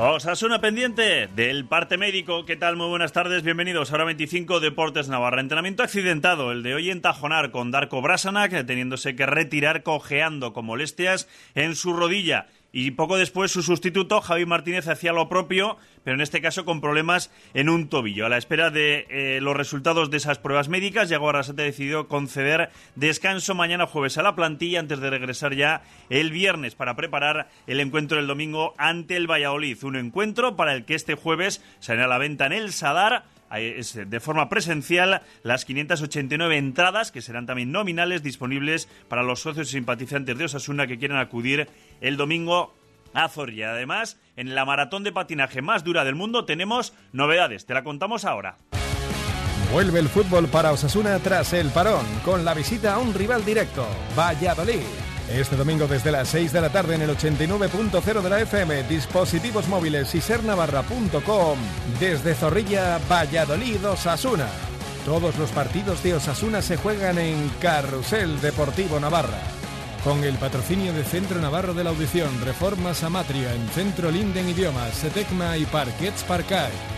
Osasuna pendiente del parte médico. ¿Qué tal? Muy buenas tardes. Bienvenidos a Hora 25 Deportes Navarra. Entrenamiento accidentado, el de hoy en Tajonar con Darko Brasanac, teniéndose que retirar cojeando con molestias en su rodilla. Y poco después su sustituto, Javi Martínez, hacía lo propio, pero en este caso con problemas en un tobillo. A la espera de eh, los resultados de esas pruebas médicas, Yago Arrasate decidió conceder descanso mañana jueves a la plantilla antes de regresar ya el viernes para preparar el encuentro del domingo ante el Valladolid. Un encuentro para el que este jueves saldrá a la venta en el Sadar de forma presencial las 589 entradas, que serán también nominales, disponibles para los socios y simpatizantes de Osasuna que quieran acudir el domingo a Zorrilla. Además, en la maratón de patinaje más dura del mundo tenemos novedades. Te la contamos ahora. Vuelve el fútbol para Osasuna tras el parón, con la visita a un rival directo, Valladolid. Este domingo desde las 6 de la tarde en el 89.0 de la FM, dispositivos móviles y sernavarra.com, desde Zorrilla, Valladolid, Osasuna. Todos los partidos de Osasuna se juegan en Carrusel Deportivo Navarra. Con el patrocinio de Centro Navarro de la Audición, Reformas Amatria en Centro Linden Idiomas, Setecma y Parquets Parcay.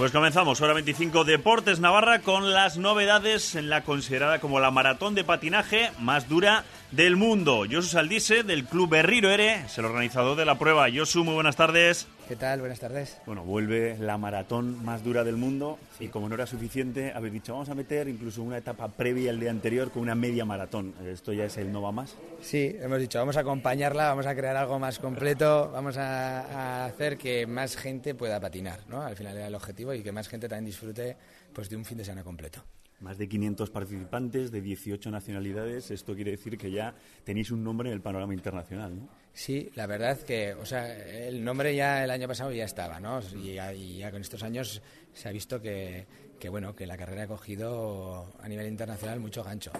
Pues comenzamos, hora 25 Deportes Navarra con las novedades en la considerada como la maratón de patinaje más dura del mundo. Josu Saldise del Club Berriro Ere, es el organizador de la prueba. Josu, muy buenas tardes. ¿Qué tal? Buenas tardes. Bueno, vuelve la maratón más dura del mundo y como no era suficiente, habéis dicho, vamos a meter incluso una etapa previa al día anterior con una media maratón. Esto ya es el no va más. Sí, hemos dicho, vamos a acompañarla, vamos a crear algo más completo, vamos a, a hacer que más gente pueda patinar, ¿no? Al final era el objetivo y que más gente también disfrute pues, de un fin de semana completo. Más de 500 participantes de 18 nacionalidades. Esto quiere decir que ya tenéis un nombre en el panorama internacional, ¿no? Sí, la verdad que, o sea, el nombre ya el año pasado ya estaba, ¿no? Y ya, con estos años se ha visto que, que, bueno, que la carrera ha cogido a nivel internacional mucho gancho.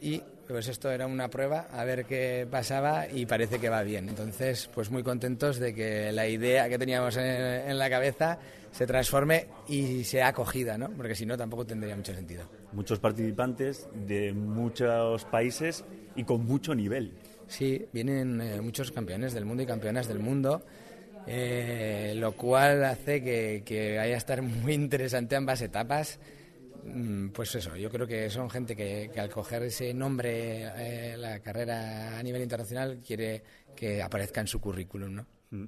Y pues esto era una prueba, a ver qué pasaba y parece que va bien. Entonces, pues muy contentos de que la idea que teníamos en, en la cabeza se transforme y sea acogida, ¿no? Porque si no tampoco tendría mucho sentido. Muchos participantes de muchos países y con mucho nivel. Sí, vienen eh, muchos campeones del mundo y campeonas del mundo, eh, lo cual hace que, que vaya a estar muy interesante ambas etapas. Mm, Pues eso, yo creo que son gente que, que al coger ese nombre, eh, la carrera a nivel internacional, quiere que aparezca en su currículum, ¿no? Mm.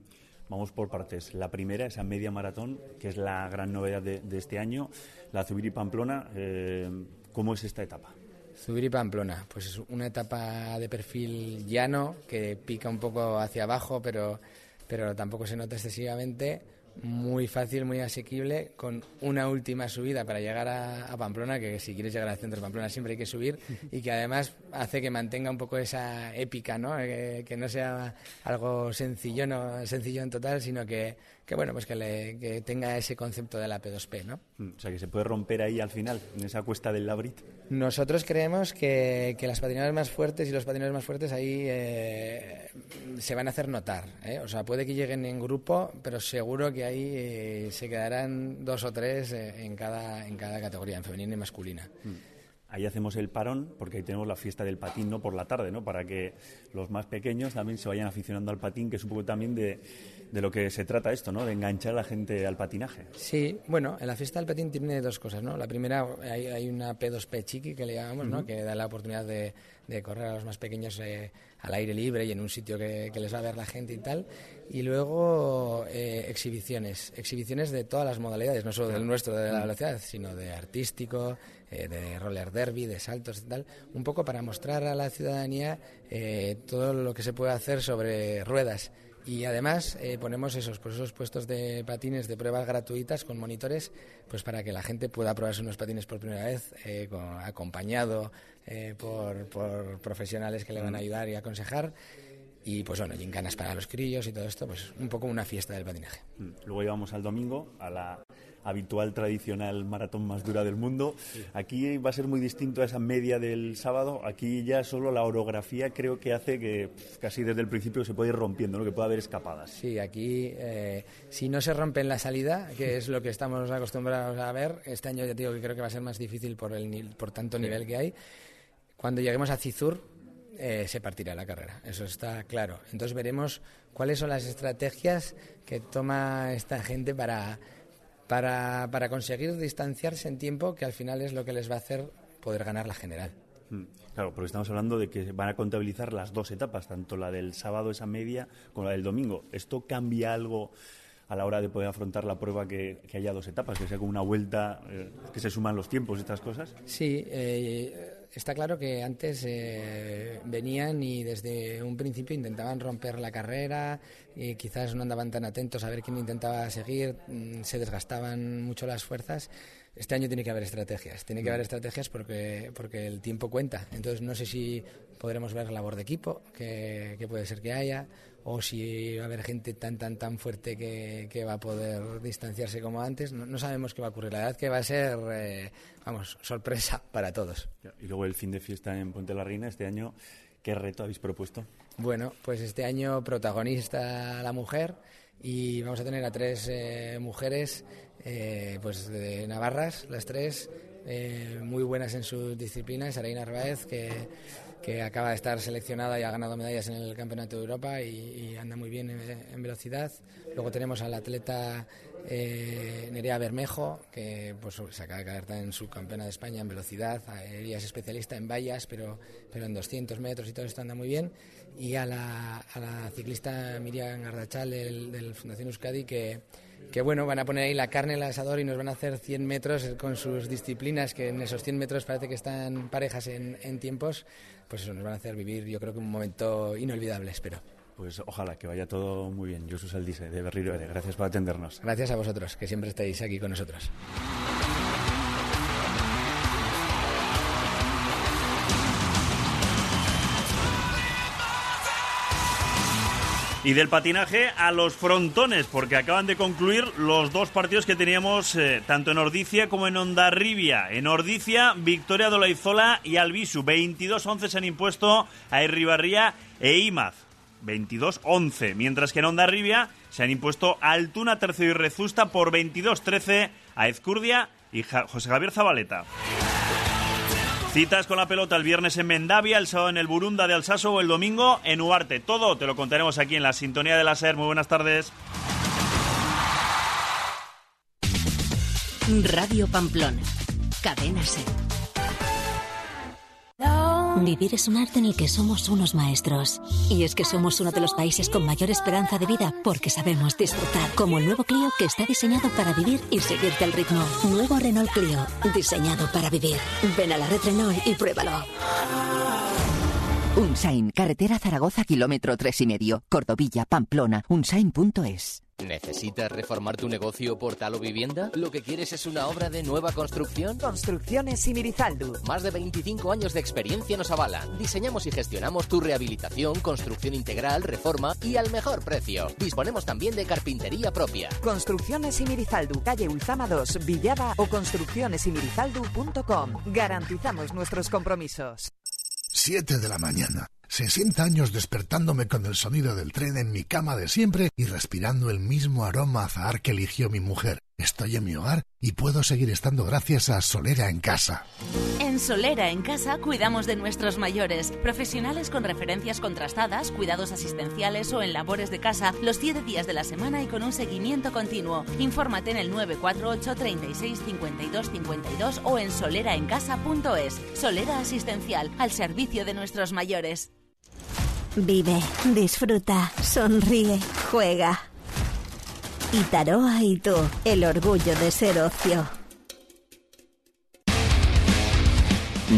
Vamos por partes. La primera, esa media maratón, que es la gran novedad de, este año, la Zubiri Pamplona. Eh, ¿Cómo es esta etapa? Zubiri Pamplona, pues es una etapa de perfil llano que pica un poco hacia abajo, pero, pero tampoco se nota excesivamente. Muy fácil, muy asequible, con una última subida para llegar a, Pamplona, que si quieres llegar al centro de Pamplona siempre hay que subir, y que además hace que mantenga un poco esa épica, ¿no? Que, que no sea algo sencillo, no sencillo en total, sino que, que bueno, pues que, le, que, tenga ese concepto de la P2P, ¿no? Mm, O sea, que se puede romper ahí al final, en esa cuesta del Labrit. Nosotros creemos que, que las patinadas más fuertes y los patinadores más fuertes ahí eh, se van a hacer notar. ¿eh? O sea, puede que lleguen en grupo, pero seguro que ahí eh, se quedarán dos o tres en, cada, en cada categoría, en femenina y masculina. Mm. Ahí hacemos el parón, porque ahí tenemos la fiesta del patín, ¿no? Por la tarde, ¿no? Para que los más pequeños también se vayan aficionando al patín, que es un poco también de, de lo que se trata esto, ¿no? De enganchar a la gente al patinaje. Sí, bueno, en la fiesta del patín tiene dos cosas, ¿no? La primera, hay, hay una P2P chiqui que le llamamos, ¿no? Uh -huh. Que da la oportunidad de, de, correr a los más pequeños eh, al aire libre y en un sitio que, que, les va a ver la gente y tal. Y luego eh, exhibiciones, exhibiciones de todas las modalidades, no solo del nuestro de la velocidad, sino de artístico, eh, de roller derby, de saltos y tal, un poco para mostrar a la ciudadanía eh, todo lo que se puede hacer sobre ruedas. Y además eh, ponemos esos, pues esos puestos de patines de pruebas gratuitas con monitores, pues para que la gente pueda probarse unos patines por primera vez, eh, con, acompañado eh, por, por, profesionales que le van a ayudar y aconsejar. Y pues bueno, gincanas para los crillos y todo esto, pues un poco una fiesta del patinaje. Luego íbamos al domingo a la habitual, tradicional maratón más dura del mundo. Aquí va a ser muy distinto a esa media del sábado. Aquí ya solo la orografía creo que hace que casi desde el principio se puede ir rompiendo, ¿no? que pueda haber escapadas. Sí, aquí eh, si no se rompe en la salida, que es lo que estamos acostumbrados a ver, este año ya digo que creo que va a ser más difícil por, el, por tanto nivel que hay. Cuando lleguemos a Cizur, eh, se partirá la carrera, eso está claro. Entonces veremos cuáles son las estrategias que toma esta gente para, para, para conseguir distanciarse en tiempo, que al final es lo que les va a hacer poder ganar la general. Mm, claro, porque estamos hablando de que van a contabilizar las dos etapas, tanto la del sábado, esa media, como la del domingo. ¿Esto cambia algo a la hora de poder afrontar la prueba que, haya dos etapas, que sea como una vuelta, eh, que se suman los tiempos, estas cosas? Sí, eh, está claro que antes eh, venían y desde un principio intentaban romper la carrera y quizás no andaban tan atentos a ver quién intentaba seguir, mm, se desgastaban mucho las fuerzas. Este año tiene que haber estrategias, tiene que haber estrategias porque, porque el tiempo cuenta. Entonces no sé si podremos ver labor de equipo, que, que puede ser que haya, o si va a haber gente tan, tan, tan fuerte que, que va a poder distanciarse como antes. No, sabemos qué va a ocurrir. La verdad que va a ser, eh, vamos, sorpresa para todos. Y luego el fin de fiesta en Ponte la Reina este año. ¿Qué reto habéis propuesto? Bueno, pues este año protagonista la mujer y vamos a tener a tres eh, mujeres eh, pues de Navarras, las tres, muy buenas en sus disciplinas. Areina Arbaez, que que acaba de estar seleccionada y ha ganado medallas en el Campeonato de Europa y, anda muy bien en, velocidad. Luego tenemos al atleta eh, Nerea Bermejo, que pues, se acaba de caer en subcampeona de España en velocidad. Ella es especialista en vallas, pero, pero en 200 metros y todo esto anda muy bien. Y a la, a la ciclista Miriam Gardachal del, del Fundación Euskadi, que que bueno, van a poner ahí la carne en el asador y nos van a hacer 100 metros con sus disciplinas, que en esos 100 metros parece que están parejas en, en tiempos, pues eso nos van a hacer vivir yo creo que un momento inolvidable, espero. Pues ojalá que vaya todo muy bien. Yo soy Saldice de Berriro Gracias por atendernos. Gracias a vosotros, que siempre estáis aquí con nosotros. Y del patinaje a los frontones, porque acaban de concluir los dos partidos que teníamos eh, tanto en Ordicia como en Ondarribia. En Ordicia, victoria de Olaizola y Albisu. 22-11 se han impuesto a Irribarría e Imaz. 22-11. Mientras que en Ondarribia se han impuesto Altuna, Tercio y Rezusta por 22-13 a Ezcurdia y José Javier Zabaleta. Citas con la pelota el viernes en Mendavia, el sábado en el Burunda de Alsaso o el domingo en Uarte. Todo te lo contaremos aquí en la sintonía de la SER. Muy buenas tardes. Radio Pamplona. Cadena SER. Vivir es un arte en el que somos unos maestros. Y es que somos uno de los países con mayor esperanza de vida porque sabemos disfrutar. Como el nuevo Clio que está diseñado para vivir y seguirte al ritmo. Nuevo Renault Clio, diseñado para vivir. Ven a la red Renault y pruébalo. Unsain, carretera Zaragoza, kilómetro tres y medio. Cordovilla, Pamplona, unsain.es. ¿Necesitas reformar tu negocio, portal o vivienda? ¿Lo que quieres es una obra de nueva construcción? Construcciones Simirizaldu. Más de 25 años de experiencia nos avalan. Diseñamos y gestionamos tu rehabilitación, construcción integral, reforma y al mejor precio. Disponemos también de carpintería propia. Construcciones Simirizaldu, calle Ulzama 2, Villada o construccionesimirizaldu.com. Garantizamos nuestros compromisos. 7 de la mañana. 60 años despertándome con el sonido del tren en mi cama de siempre y respirando el mismo aroma azahar que eligió mi mujer. Estoy en mi hogar y puedo seguir estando gracias a Solera en Casa. En Solera en Casa cuidamos de nuestros mayores, profesionales con referencias contrastadas, cuidados asistenciales o en labores de casa los 7 días de la semana y con un seguimiento continuo. Infórmate en el 948 36 52 52 o en soleraencasa.es. Solera Asistencial, al servicio de nuestros mayores. Vive, disfruta, sonríe, juega. Itaroa y tú, el orgullo de ser ocio.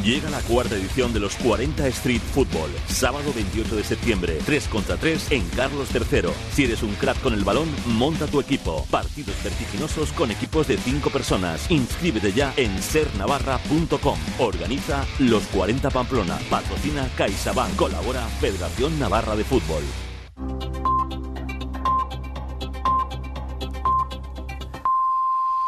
Llega la cuarta edición de los 40 Street Football, sábado 28 de septiembre, 3 contra 3 en Carlos III. Si eres un crack con el balón, monta tu equipo. Partidos vertiginosos con equipos de 5 personas. Inscríbete ya en sernavarra.com. Organiza los 40 Pamplona. Patrocina CaixaBank. Colabora Federación Navarra de Fútbol.